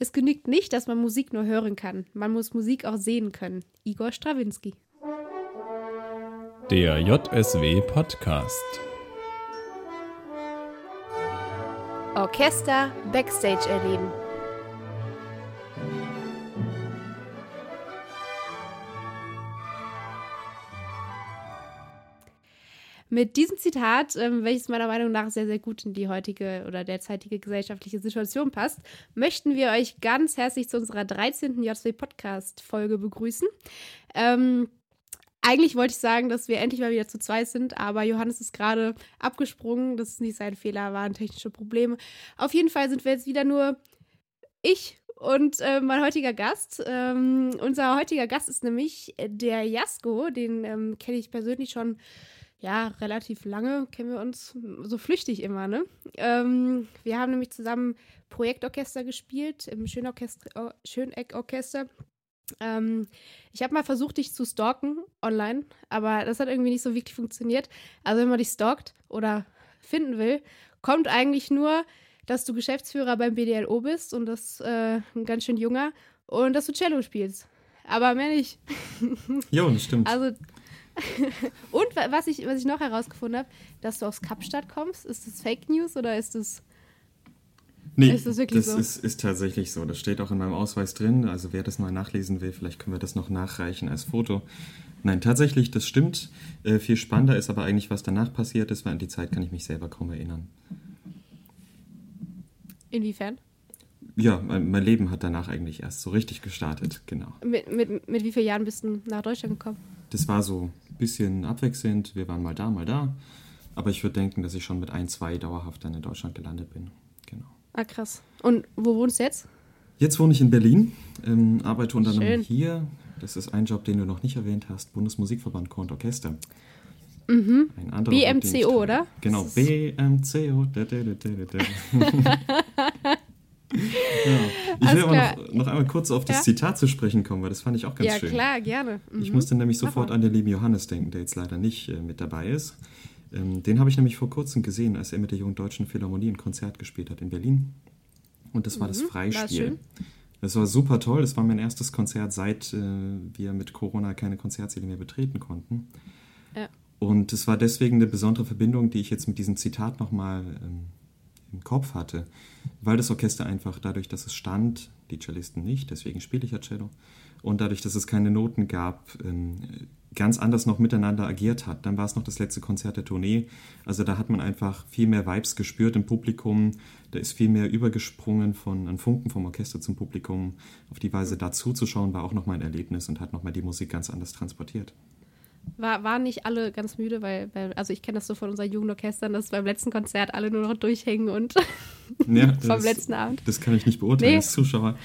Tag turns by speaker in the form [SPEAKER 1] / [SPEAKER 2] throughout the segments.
[SPEAKER 1] Es genügt nicht, dass man Musik nur hören kann. Man muss Musik auch sehen können. Igor Strawinski.
[SPEAKER 2] Der JSW Podcast.
[SPEAKER 1] Orchester Backstage erleben. Mit diesem Zitat, ähm, welches meiner Meinung nach sehr, sehr gut in die heutige oder derzeitige gesellschaftliche Situation passt, möchten wir euch ganz herzlich zu unserer 13. JSW Podcast-Folge begrüßen. Ähm, eigentlich wollte ich sagen, dass wir endlich mal wieder zu zweit sind, aber Johannes ist gerade abgesprungen. Das ist nicht sein Fehler, waren technische Probleme. Auf jeden Fall sind wir jetzt wieder nur ich und äh, mein heutiger Gast. Ähm, unser heutiger Gast ist nämlich der Jasko. Den ähm, kenne ich persönlich schon ja, relativ lange kennen wir uns so flüchtig immer, ne? Ähm, wir haben nämlich zusammen Projektorchester gespielt im Schöneckorchester. Schöneckorchester. Ähm, ich habe mal versucht, dich zu stalken online, aber das hat irgendwie nicht so wirklich funktioniert. Also, wenn man dich stalkt oder finden will, kommt eigentlich nur, dass du Geschäftsführer beim BDLO bist und das äh, ein ganz schön junger und dass du Cello spielst. Aber mehr nicht.
[SPEAKER 2] Jo, das stimmt.
[SPEAKER 1] Also, und was ich, was ich noch herausgefunden habe, dass du aus Kapstadt kommst, ist das Fake News oder ist das.
[SPEAKER 2] Nee, ist das, wirklich das so? ist, ist tatsächlich so. Das steht auch in meinem Ausweis drin. Also wer das mal nachlesen will, vielleicht können wir das noch nachreichen als Foto. Nein, tatsächlich, das stimmt. Äh, viel spannender ist aber eigentlich, was danach passiert ist, weil an die Zeit kann ich mich selber kaum erinnern.
[SPEAKER 1] Inwiefern?
[SPEAKER 2] Ja, mein, mein Leben hat danach eigentlich erst so richtig gestartet, genau.
[SPEAKER 1] Mit, mit, mit wie vielen Jahren bist du nach Deutschland gekommen?
[SPEAKER 2] Das war so bisschen abwechselnd. Wir waren mal da, mal da. Aber ich würde denken, dass ich schon mit ein, zwei dauerhaft dann in Deutschland gelandet bin. Genau.
[SPEAKER 1] Ah, krass. Und wo wohnst du jetzt?
[SPEAKER 2] Jetzt wohne ich in Berlin, ähm, arbeite unter anderem hier. Das ist ein Job, den du noch nicht erwähnt hast: Bundesmusikverband Chor und Orchester.
[SPEAKER 1] Mhm. Ein anderer BMCO, Job, oder?
[SPEAKER 2] Genau, BMCO. Ja. Ich will aber noch, noch, einmal kurz auf das ja? Zitat zu sprechen kommen, weil das fand ich auch ganz
[SPEAKER 1] ja,
[SPEAKER 2] schön.
[SPEAKER 1] Ja, klar, gerne.
[SPEAKER 2] Mhm. Ich musste nämlich sofort an den lieben Johannes denken, der jetzt leider nicht äh, mit dabei ist. Ähm, den habe ich nämlich vor kurzem gesehen, als er mit der Jungen Deutschen Philharmonie ein Konzert gespielt hat in Berlin. Und das war mhm. das Freispiel. Das war super toll. Das war mein erstes Konzert, seit äh, wir mit Corona keine Konzertsäle mehr betreten konnten. Ja. Und es war deswegen eine besondere Verbindung, die ich jetzt mit diesem Zitat nochmal ähm, im Kopf hatte, weil das Orchester einfach dadurch, dass es stand, die Cellisten nicht, deswegen spiele ich ja Cello, und dadurch, dass es keine Noten gab, ähm, ganz anders noch miteinander agiert hat. Dann war es noch das letzte Konzert der Tournee. Also da hat man einfach viel mehr Vibes gespürt im Publikum. Da ist viel mehr übergesprungen von an Funken vom Orchester zum Publikum. Auf die Weise da zuzuschauen, war auch nochmal ein Erlebnis und hat nochmal die Musik ganz anders transportiert.
[SPEAKER 1] War, waren nicht alle ganz müde, weil, weil also ich kenne das so von unseren Jugendorchestern, dass beim letzten Konzert alle nur noch durchhängen und ja, vom
[SPEAKER 2] das,
[SPEAKER 1] letzten Abend.
[SPEAKER 2] Das kann ich nicht beurteilen nee. als Zuschauer.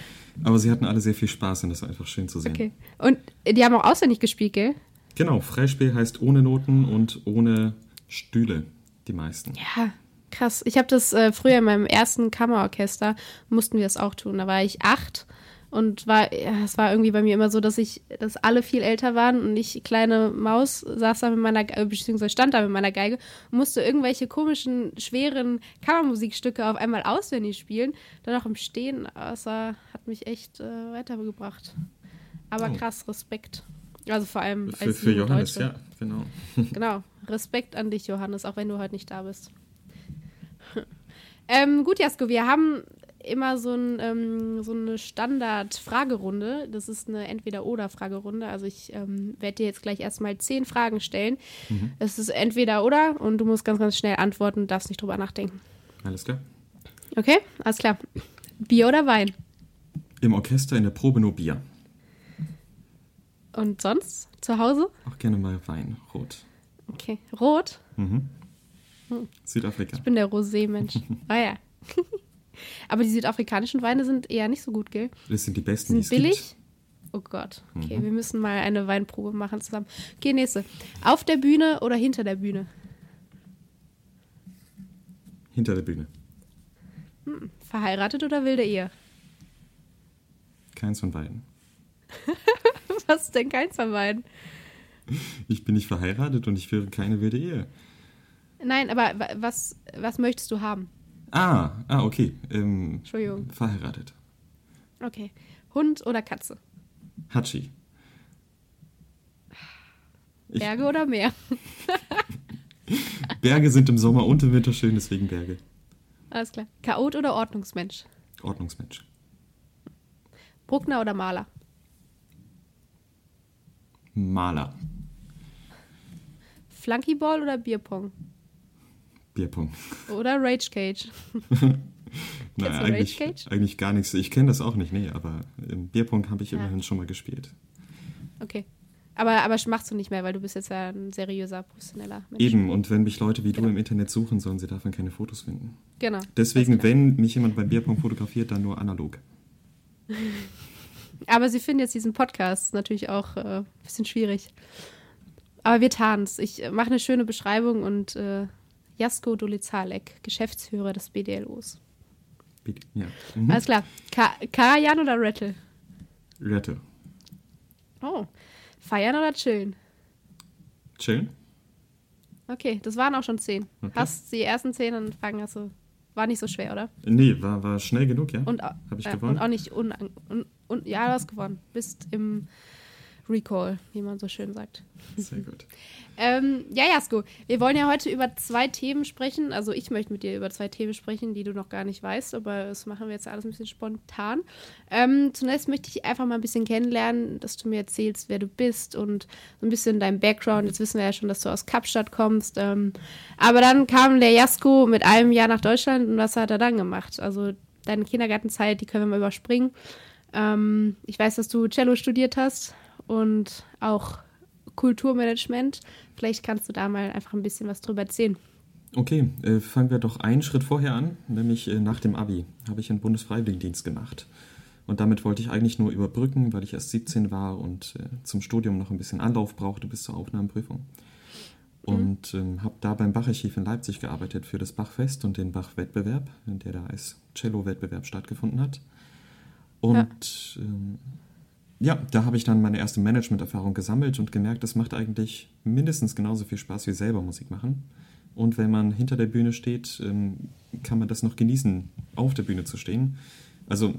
[SPEAKER 2] Aber sie hatten alle sehr viel Spaß und das war einfach schön zu sehen.
[SPEAKER 1] Okay. Und die haben auch auswendig gespielt, gell?
[SPEAKER 2] Genau, Freispiel heißt ohne Noten und ohne Stühle, die meisten.
[SPEAKER 1] Ja, krass. Ich habe das äh, früher in meinem ersten Kammerorchester, mussten wir das auch tun. Da war ich acht und war, ja, es war irgendwie bei mir immer so, dass ich, dass alle viel älter waren und ich kleine Maus saß da mit meiner, äh, beziehungsweise stand da mit meiner Geige und musste irgendwelche komischen, schweren Kammermusikstücke auf einmal auswendig spielen. Dann auch im Stehen, das hat mich echt äh, weitergebracht. Aber oh. krass, Respekt. Also vor allem
[SPEAKER 2] für, als für Johannes, Deutsche. ja, genau.
[SPEAKER 1] genau, Respekt an dich, Johannes, auch wenn du heute nicht da bist. ähm, gut, Jasko, wir haben immer so, ein, ähm, so eine Standard-Fragerunde. Das ist eine Entweder-Oder-Fragerunde. Also ich ähm, werde dir jetzt gleich erstmal zehn Fragen stellen. Mhm. Es ist Entweder-Oder und du musst ganz, ganz schnell antworten, darfst nicht drüber nachdenken.
[SPEAKER 2] Alles klar.
[SPEAKER 1] Okay, alles klar. Bier oder Wein?
[SPEAKER 2] Im Orchester in der Probe nur Bier.
[SPEAKER 1] Und sonst? Zu Hause?
[SPEAKER 2] Auch gerne mal Wein, rot.
[SPEAKER 1] Okay, rot?
[SPEAKER 2] Mhm. Hm. Südafrika.
[SPEAKER 1] Ich bin der Rosé-Mensch. ah ja. Aber die südafrikanischen Weine sind eher nicht so gut, gell?
[SPEAKER 2] Das sind die besten,
[SPEAKER 1] die es billig. Gibt. Oh Gott. Okay, mhm. wir müssen mal eine Weinprobe machen zusammen. Okay, nächste. Auf der Bühne oder hinter der Bühne?
[SPEAKER 2] Hinter der Bühne.
[SPEAKER 1] Hm. Verheiratet oder wilde Ehe?
[SPEAKER 2] Keins von beiden.
[SPEAKER 1] Was ist denn keins von beiden?
[SPEAKER 2] Ich bin nicht verheiratet und ich führe keine wilde Ehe.
[SPEAKER 1] Nein, aber was, was möchtest du haben?
[SPEAKER 2] Ah, ah, okay. Ähm,
[SPEAKER 1] Entschuldigung.
[SPEAKER 2] Verheiratet.
[SPEAKER 1] Okay. Hund oder Katze?
[SPEAKER 2] Hatschi.
[SPEAKER 1] Berge oder Meer?
[SPEAKER 2] Berge sind im Sommer und im Winter schön, deswegen Berge.
[SPEAKER 1] Alles klar. Chaot oder Ordnungsmensch?
[SPEAKER 2] Ordnungsmensch.
[SPEAKER 1] Bruckner oder Maler?
[SPEAKER 2] Maler.
[SPEAKER 1] Flunkyball oder Bierpong?
[SPEAKER 2] Bierpong.
[SPEAKER 1] Oder Rage Cage?
[SPEAKER 2] naja,
[SPEAKER 1] du
[SPEAKER 2] eigentlich,
[SPEAKER 1] Rage Cage?
[SPEAKER 2] eigentlich gar nichts. Ich kenne das auch nicht, nee, aber im Bierpong habe ich
[SPEAKER 1] Ja.
[SPEAKER 2] immerhin schon mal gespielt.
[SPEAKER 1] Okay. Aber, aber machst du nicht mehr, weil du bist jetzt ja ein seriöser, professioneller Mensch.
[SPEAKER 2] Eben, und wenn mich Leute wie du
[SPEAKER 1] Genau.
[SPEAKER 2] im Internet suchen, sollen sie davon keine Fotos finden.
[SPEAKER 1] Genau.
[SPEAKER 2] Deswegen, wenn mich jemand beim Bierpong fotografiert, dann nur analog.
[SPEAKER 1] Aber sie finden jetzt diesen Podcast natürlich auch äh, ein bisschen schwierig. Aber wir tarn's. Ich äh, mache eine schöne Beschreibung und äh, Jasko Dolizalek, Geschäftsführer des BDLOs.
[SPEAKER 2] Ja. Mhm.
[SPEAKER 1] Alles klar. Ka Karajan oder Rattle?
[SPEAKER 2] Rette.
[SPEAKER 1] Oh. Feiern oder chillen?
[SPEAKER 2] Chillen?
[SPEAKER 1] Okay, das waren auch schon zehn.
[SPEAKER 2] Okay.
[SPEAKER 1] Hast die ersten zehn und fangen hast du. War nicht so schwer, oder?
[SPEAKER 2] Nee, war, war schnell genug, ja?
[SPEAKER 1] Und,
[SPEAKER 2] Hab ich
[SPEAKER 1] äh,
[SPEAKER 2] gewonnen?
[SPEAKER 1] und auch nicht unang un un ja, du hast gewonnen. Bist im Recall, wie man so schön sagt.
[SPEAKER 2] Sehr gut.
[SPEAKER 1] Ähm, ja, Jasko, wir wollen ja heute über zwei Themen sprechen. Also ich möchte mit dir über zwei Themen sprechen, die du noch gar nicht weißt, aber das machen wir jetzt alles ein bisschen spontan. Ähm, zunächst möchte ich einfach mal ein bisschen kennenlernen, dass du mir erzählst, wer du bist und so ein bisschen dein Background. Jetzt wissen wir ja schon, dass du aus Kapstadt kommst. Ähm, aber dann kam der Jasko mit einem Jahr nach Deutschland und was hat er dann gemacht? Also deine Kindergartenzeit, die können wir mal überspringen. Ähm, ich weiß, dass du Cello studiert hast und auch Kulturmanagement. Vielleicht kannst du da mal einfach ein bisschen was drüber erzählen.
[SPEAKER 2] Okay, äh, fangen wir doch einen Schritt vorher an, nämlich äh, nach dem Abi habe ich einen Bundesfreiwilligendienst gemacht. Und damit wollte ich eigentlich nur überbrücken, weil ich erst 17 war und äh, zum Studium noch ein bisschen Anlauf brauchte bis zur Aufnahmeprüfung. Und ähm, habe da beim Bacharchiv in Leipzig gearbeitet für das Bachfest und den Bach-Wettbewerb, in der da als Cello-Wettbewerb stattgefunden hat. Und ähm, ja, da habe ich dann meine erste Management-Erfahrung gesammelt und gemerkt, das macht eigentlich mindestens genauso viel Spaß wie selber Musik machen. Und wenn man hinter der Bühne steht, ähm, kann man das noch genießen, auf der Bühne zu stehen. Also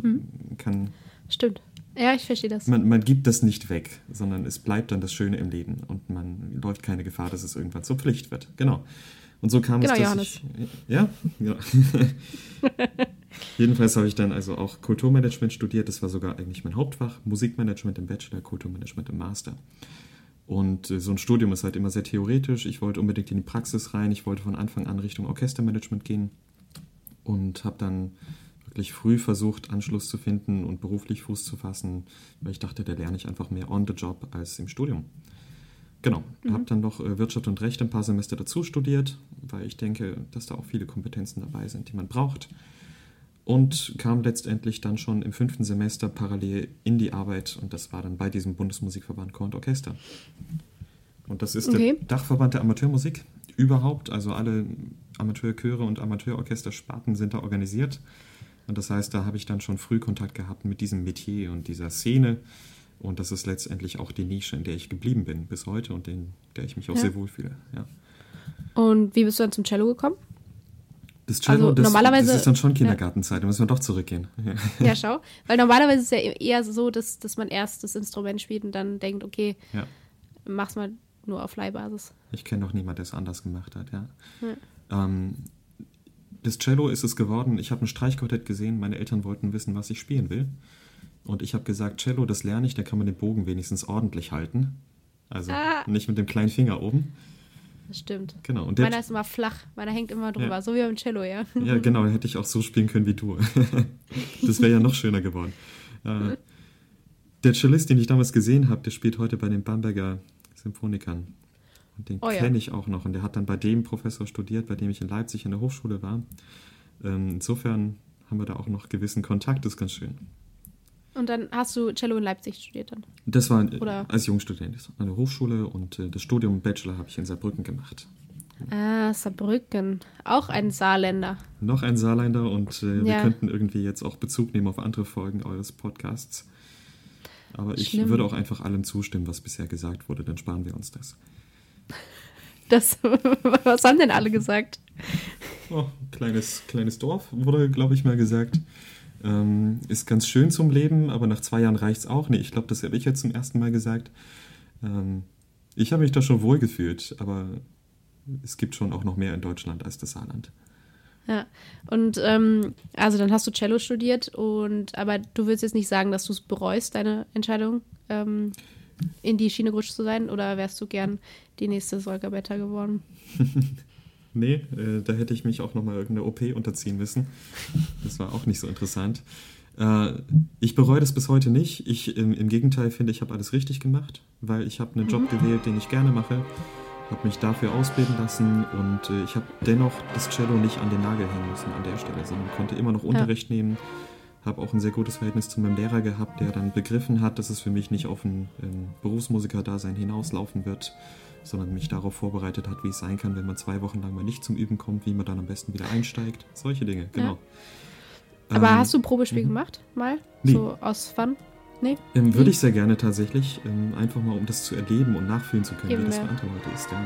[SPEAKER 2] kann,
[SPEAKER 1] Stimmt. Ja, ich verstehe das.
[SPEAKER 2] man, man gibt das nicht weg, sondern es bleibt dann das Schöne im Leben und man läuft keine Gefahr, dass es irgendwann zur Pflicht wird. Genau. Und so kam
[SPEAKER 1] Genau,
[SPEAKER 2] es, dass
[SPEAKER 1] Johannes.
[SPEAKER 2] ich... Ja? ja. Jedenfalls habe ich dann also auch Kulturmanagement studiert. Das war sogar eigentlich mein Hauptfach. Musikmanagement im Bachelor, Kulturmanagement im Master. Und äh, so ein Studium ist halt immer sehr theoretisch. Ich wollte unbedingt in die Praxis rein. Ich wollte von Anfang an Richtung Orchestermanagement gehen. Und habe dann wirklich früh versucht, Anschluss zu finden und beruflich Fuß zu fassen, weil ich dachte, da lerne ich einfach mehr on the job als im Studium. Genau, habe dann noch äh, Wirtschaft und Recht ein paar Semester dazu studiert, weil ich denke, dass da auch viele Kompetenzen dabei sind, die man braucht. Und kam letztendlich dann schon im fünften Semester parallel in die Arbeit und das war dann bei diesem Bundesmusikverband Chor und Orchester. Und das ist
[SPEAKER 1] Okay.
[SPEAKER 2] der Dachverband der Amateurmusik überhaupt, also alle Amateurchöre und Amateurorchestersparten sind da organisiert. Und das heißt, da habe ich dann schon früh Kontakt gehabt mit diesem Metier und dieser Szene. Und das ist letztendlich auch die Nische, in der ich geblieben bin bis heute und in der ich mich auch
[SPEAKER 1] Ja.
[SPEAKER 2] sehr wohlfühle. Ja.
[SPEAKER 1] Und wie bist du dann zum Cello gekommen?
[SPEAKER 2] Das Cello,
[SPEAKER 1] Also
[SPEAKER 2] das,
[SPEAKER 1] normalerweise-
[SPEAKER 2] das ist dann schon Kindergartenzeit, da müssen wir doch zurückgehen. Ja.
[SPEAKER 1] Ja, schau. Weil normalerweise ist es ja eher so, dass, dass man erst das Instrument spielt und dann denkt, okay,
[SPEAKER 2] Ja.
[SPEAKER 1] mach's mal nur auf Leihbasis.
[SPEAKER 2] Ich kenne noch niemanden, der es anders gemacht hat, ja. Ähm, das Cello ist es geworden, ich habe ein Streichquartett gesehen, meine Eltern wollten wissen, was ich spielen will. Und ich habe gesagt, Cello, das lerne ich, da kann man den Bogen wenigstens ordentlich halten. Also
[SPEAKER 1] Ah.
[SPEAKER 2] nicht mit dem kleinen Finger oben.
[SPEAKER 1] Das stimmt.
[SPEAKER 2] Genau. Und der,
[SPEAKER 1] Meiner ist immer flach, meiner hängt immer drüber,
[SPEAKER 2] Ja.
[SPEAKER 1] so wie beim Cello, ja.
[SPEAKER 2] Ja, genau, hätte ich auch so spielen können wie du. das wäre ja noch schöner geworden. Äh, der Cellist, den ich damals gesehen habe, der spielt heute bei den Bamberger Symphonikern. Und den
[SPEAKER 1] Oh ja.
[SPEAKER 2] kenne ich auch noch. Und der hat dann bei dem Professor studiert, bei dem ich in Leipzig in der Hochschule war. Ähm, insofern haben wir da auch noch gewissen Kontakt, das ist ganz schön.
[SPEAKER 1] Und dann hast du Cello in Leipzig studiert dann.
[SPEAKER 2] Das war
[SPEAKER 1] Oder-
[SPEAKER 2] als Jungstudent an der Hochschule und äh, das Studium Bachelor habe ich in Saarbrücken gemacht.
[SPEAKER 1] Ah, Saarbrücken. Auch ein Saarländer.
[SPEAKER 2] Noch ein Saarländer und äh, wir
[SPEAKER 1] Ja.
[SPEAKER 2] könnten irgendwie jetzt auch Bezug nehmen auf andere Folgen eures Podcasts. Aber ich
[SPEAKER 1] Schlimm.
[SPEAKER 2] würde auch einfach allem zustimmen, was bisher gesagt wurde, dann sparen wir uns das.
[SPEAKER 1] Das, was haben denn alle gesagt?
[SPEAKER 2] Oh, kleines, kleines Dorf wurde, glaube ich, mal gesagt. Ähm, ist ganz schön zum Leben, aber nach zwei Jahren reicht es auch. Nee, ich glaube, das habe ich jetzt zum ersten Mal gesagt. Ähm, ich habe mich da schon wohl gefühlt, aber es gibt schon auch noch mehr in Deutschland als das Saarland.
[SPEAKER 1] Ja, und ähm, also dann hast du Cello studiert und aber du willst jetzt nicht sagen, dass du es bereust, deine Entscheidung, ähm, in die Schiene gerutscht zu sein, oder wärst du gern die nächste Solga Beta geworden?
[SPEAKER 2] nee, äh, da hätte ich mich auch nochmal irgendeine OP unterziehen müssen. Das war auch nicht so interessant. Äh, ich bereue das bis heute nicht. Ich im, im Gegenteil finde, ich habe alles richtig gemacht, weil ich habe einen Job mhm. gewählt, den ich gerne mache habe mich dafür ausbilden lassen und äh, ich habe dennoch das Cello nicht an den Nagel hängen müssen an der Stelle, sondern konnte immer noch Unterricht ja. nehmen. Habe auch ein sehr gutes Verhältnis zu meinem Lehrer gehabt, der dann begriffen hat, dass es für mich nicht auf ein ähm, Berufsmusiker-Dasein hinauslaufen wird, sondern mich darauf vorbereitet hat, wie es sein kann, wenn man zwei Wochen lang mal nicht zum Üben kommt, wie man dann am besten wieder einsteigt. Solche Dinge, genau.
[SPEAKER 1] Ja. Aber ähm, hast du ein Probespiel mhm. gemacht, mal? Nee. So aus Fun?
[SPEAKER 2] Nee. Ähm, würde ich sehr gerne tatsächlich. Ähm, einfach mal, um das zu erleben und nachfühlen zu können, Eben, wie das für andere Leute ist. Ja.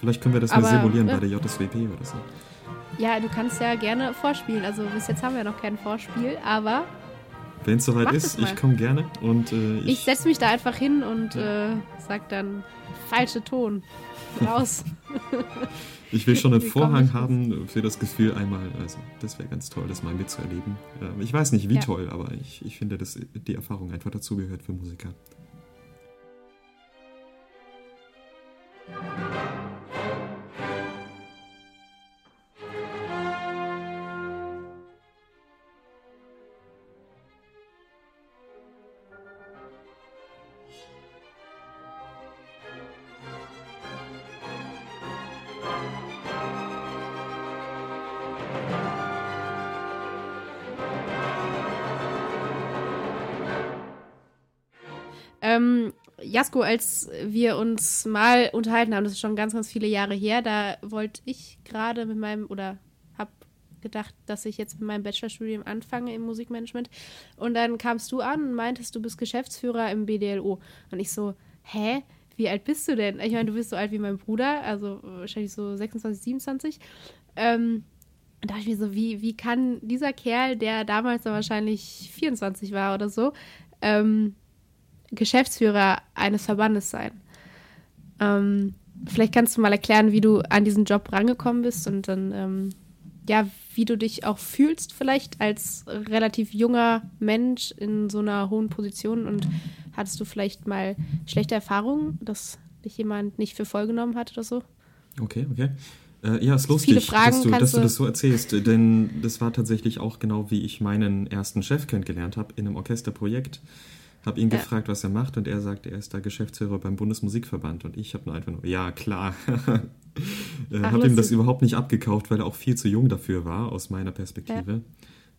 [SPEAKER 2] Vielleicht können wir das Aber, mal simulieren ja. bei der JSWP oder so.
[SPEAKER 1] Ja, du kannst ja gerne vorspielen. Also bis jetzt haben wir noch kein Vorspiel, aber.
[SPEAKER 2] Wenn es soweit ist, ich komme gerne und äh,
[SPEAKER 1] ich, ich setze mich da einfach hin und äh, sag dann falsche Ton raus.
[SPEAKER 2] Ich will schon einen Vorhang haben für das Gefühl einmal. Also, das wäre ganz toll, das mal mitzuerleben. Ähm, ich weiß nicht, wie ja. toll, aber ich, ich finde, dass die Erfahrung einfach dazugehört für Musiker.
[SPEAKER 1] Jasko, als wir uns mal unterhalten haben, das ist schon ganz, ganz viele Jahre her, da wollte ich gerade mit meinem, oder habe gedacht, dass ich jetzt mit meinem Bachelorstudium anfange im Musikmanagement. Und dann kamst du an und meintest, du bist Geschäftsführer im BDLO. Und ich so, hä? Wie alt bist du denn? Ich meine, du bist so alt wie mein Bruder, also wahrscheinlich so 26, 27. Ähm, da dachte ich mir so, wie, wie kann dieser Kerl, der damals dann wahrscheinlich 24 war oder so, ähm, Geschäftsführer eines Verbandes sein. Ähm, vielleicht kannst du mal erklären, wie du an diesen Job rangekommen bist und dann, ähm, ja, wie du dich auch fühlst, vielleicht als relativ junger Mensch in so einer hohen Position und hattest du vielleicht mal schlechte Erfahrungen, dass dich jemand nicht für voll genommen hat oder so?
[SPEAKER 2] Okay, okay. Äh, ja, ist lustig, dass, du, dass du das so erzählst, denn das war tatsächlich auch genau, wie ich meinen ersten Chef kennengelernt habe in einem Orchesterprojekt. Habe ihn ja. gefragt, was er macht und er sagt, er ist da Geschäftsführer beim Bundesmusikverband und ich habe nur einfach nur, ja klar. äh, habe ihm das überhaupt nicht abgekauft, weil er auch viel zu jung dafür war, aus meiner Perspektive.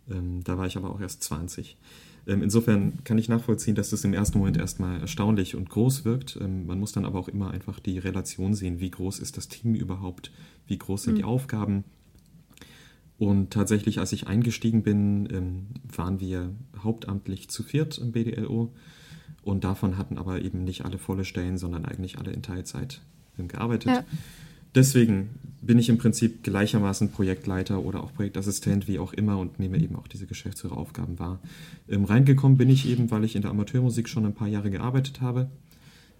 [SPEAKER 2] Ja. Ähm, da war ich aber auch erst 20. Ähm, insofern kann ich nachvollziehen, dass das im ersten Moment erstmal erstaunlich und groß wirkt. Ähm, man muss dann aber auch immer einfach die Relation sehen, wie groß ist das Team überhaupt, wie groß sind mhm. die Aufgaben, und tatsächlich, als ich eingestiegen bin, ähm, waren wir hauptamtlich zu viert im BDLO. Und davon hatten aber eben nicht alle volle Stellen, sondern eigentlich alle in Teilzeit ähm, gearbeitet. Ja. Deswegen bin ich im Prinzip gleichermaßen Projektleiter oder auch Projektassistent, wie auch immer, und nehme eben auch diese Geschäftsführeraufgaben wahr. Ähm, reingekommen bin ich eben, weil ich in der Amateurmusik schon ein paar Jahre gearbeitet habe,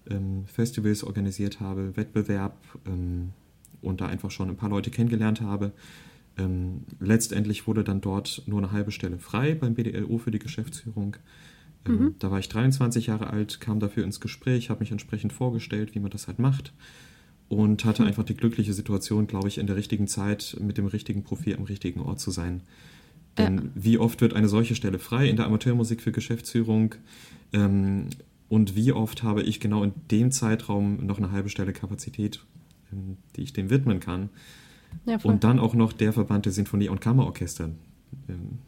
[SPEAKER 2] ähm, Festivals organisiert habe, Wettbewerb ähm, und da einfach schon ein paar Leute kennengelernt habe ähm, letztendlich wurde dann dort nur eine halbe Stelle frei beim BDLO für die Geschäftsführung. Ähm, mhm. Da war ich 23 Jahre alt, kam dafür ins Gespräch, habe mich entsprechend vorgestellt, wie man das halt macht und hatte mhm. einfach die glückliche Situation, glaube ich, in der richtigen Zeit mit dem richtigen Profil am richtigen Ort zu sein. Denn ja. wie oft wird eine solche Stelle frei in der Amateurmusik für Geschäftsführung? Ähm, und wie oft habe ich genau in dem Zeitraum noch eine halbe Stelle Kapazität, ähm, die ich dem widmen kann? Ja, und dann auch noch der Verband der Sinfonie- und Kammerorchester, ähm,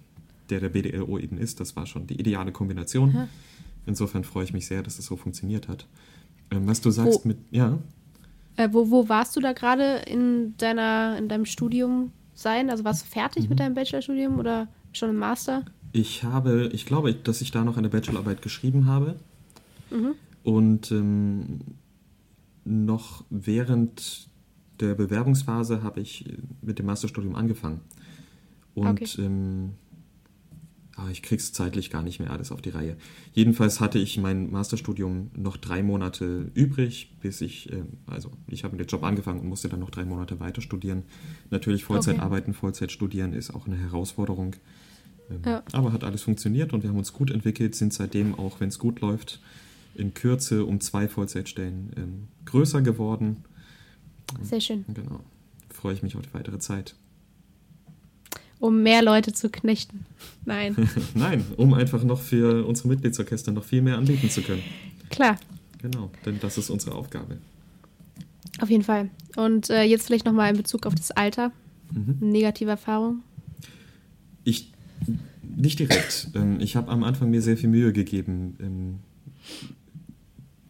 [SPEAKER 2] der der BDLO eben ist. Das war schon die ideale Kombination. Ja. Insofern freue ich mich sehr, dass es so funktioniert hat. Ähm, was du sagst wo, mit, ja.
[SPEAKER 1] Äh, wo, wo warst du da gerade in deiner, in deinem Studium sein? Also warst du fertig mhm. mit deinem Bachelorstudium oder schon im Master?
[SPEAKER 2] Ich habe, ich glaube, dass ich da noch eine Bachelorarbeit geschrieben habe. Mhm. Und ähm, noch während der Bewerbungsphase habe ich mit dem Masterstudium angefangen. Und okay. ähm, Ah, ich krieg's zeitlich gar nicht mehr alles auf die Reihe. Jedenfalls hatte ich mein Masterstudium noch drei Monate übrig, bis ich, äh, also ich habe den Job angefangen und musste dann noch drei Monate weiter studieren. Natürlich Vollzeit okay. arbeiten, Vollzeit studieren ist auch eine Herausforderung. Ähm, ja. Aber hat alles funktioniert und wir haben uns gut entwickelt, sind seitdem auch, wenn es gut läuft, in Kürze um zwei Vollzeitstellen ähm, größer geworden.
[SPEAKER 1] Sehr schön.
[SPEAKER 2] Genau. Freue ich mich auf die weitere Zeit
[SPEAKER 1] um mehr Leute zu knechten. Nein.
[SPEAKER 2] Nein, um einfach noch für unsere Mitgliedsorchester noch viel mehr anbieten zu können.
[SPEAKER 1] Klar.
[SPEAKER 2] Genau, denn das ist unsere Aufgabe.
[SPEAKER 1] Auf jeden Fall. Und äh, jetzt vielleicht nochmal in Bezug auf das Alter. Mhm. Negative Erfahrung?
[SPEAKER 2] Ich, nicht direkt. ich habe am Anfang mir sehr viel Mühe gegeben, ähm,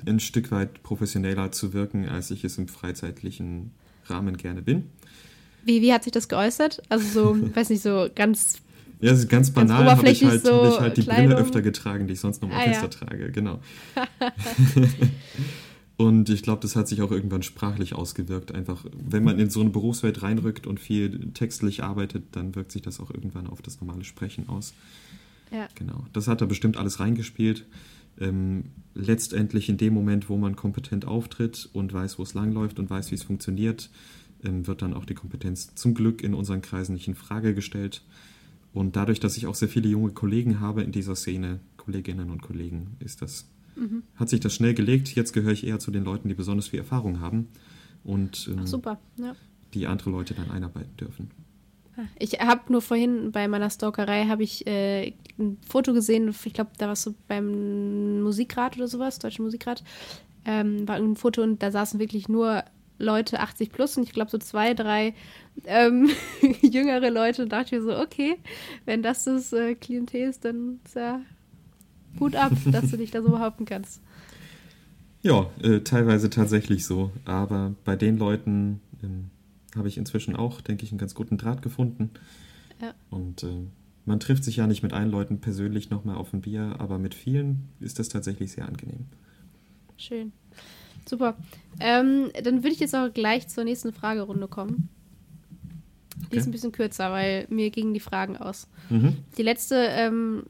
[SPEAKER 2] ein Stück weit professioneller zu wirken, als ich es im freizeitlichen Rahmen gerne bin.
[SPEAKER 1] Wie, wie hat sich das geäußert? Also so, weiß nicht, so ganz.
[SPEAKER 2] Ja, also ganz banal habe ich, halt, so hab ich halt die Kleidung. Brille öfter getragen, die ich sonst noch im ah, Orchester ja. trage, genau. und ich glaube, das hat sich auch irgendwann sprachlich ausgewirkt. Einfach, wenn man in so eine Berufswelt reinrückt und viel textlich arbeitet, dann wirkt sich das auch irgendwann auf das normale Sprechen aus. Ja. Genau. Das hat da bestimmt alles reingespielt. Ähm, letztendlich in dem Moment, wo man kompetent auftritt und weiß, wo es langläuft und weiß, wie es funktioniert, ähm, wird dann auch die Kompetenz zum Glück in unseren Kreisen nicht in Frage gestellt. Und dadurch, dass ich auch sehr viele junge Kollegen habe in dieser Szene, Kolleginnen und Kollegen, ist das, mhm. hat sich das schnell gelegt. Jetzt gehöre ich eher zu den Leuten, die besonders viel Erfahrung haben und ähm,
[SPEAKER 1] Ach, ja.
[SPEAKER 2] die andere Leute dann einarbeiten dürfen.
[SPEAKER 1] Ich habe nur vorhin bei meiner Stalkerei habe ich äh, ein Foto gesehen, ich glaube, da war es so beim Musikrat oder sowas, Deutschen Musikrat, ähm, war ein Foto und da saßen wirklich nur Leute 80 plus und ich glaube so zwei, drei ähm, jüngere Leute. Da dachte ich mir so, okay, wenn das das äh, Klientel ist, dann ist ja gut ab, dass du dich da so behaupten kannst.
[SPEAKER 2] Ja, äh, teilweise tatsächlich so. Aber bei den Leuten ähm, habe ich inzwischen auch, denke ich, einen ganz guten Draht gefunden. Ja. Und äh, man trifft sich ja nicht mit allen Leuten persönlich nochmal auf ein Bier, aber mit vielen ist das tatsächlich sehr angenehm.
[SPEAKER 1] Schön. Super. Ähm, dann würde ich jetzt auch gleich zur nächsten Fragerunde kommen. Die okay. ist ein bisschen kürzer, weil mir gingen die Fragen aus. Mhm. Die letzte ähm,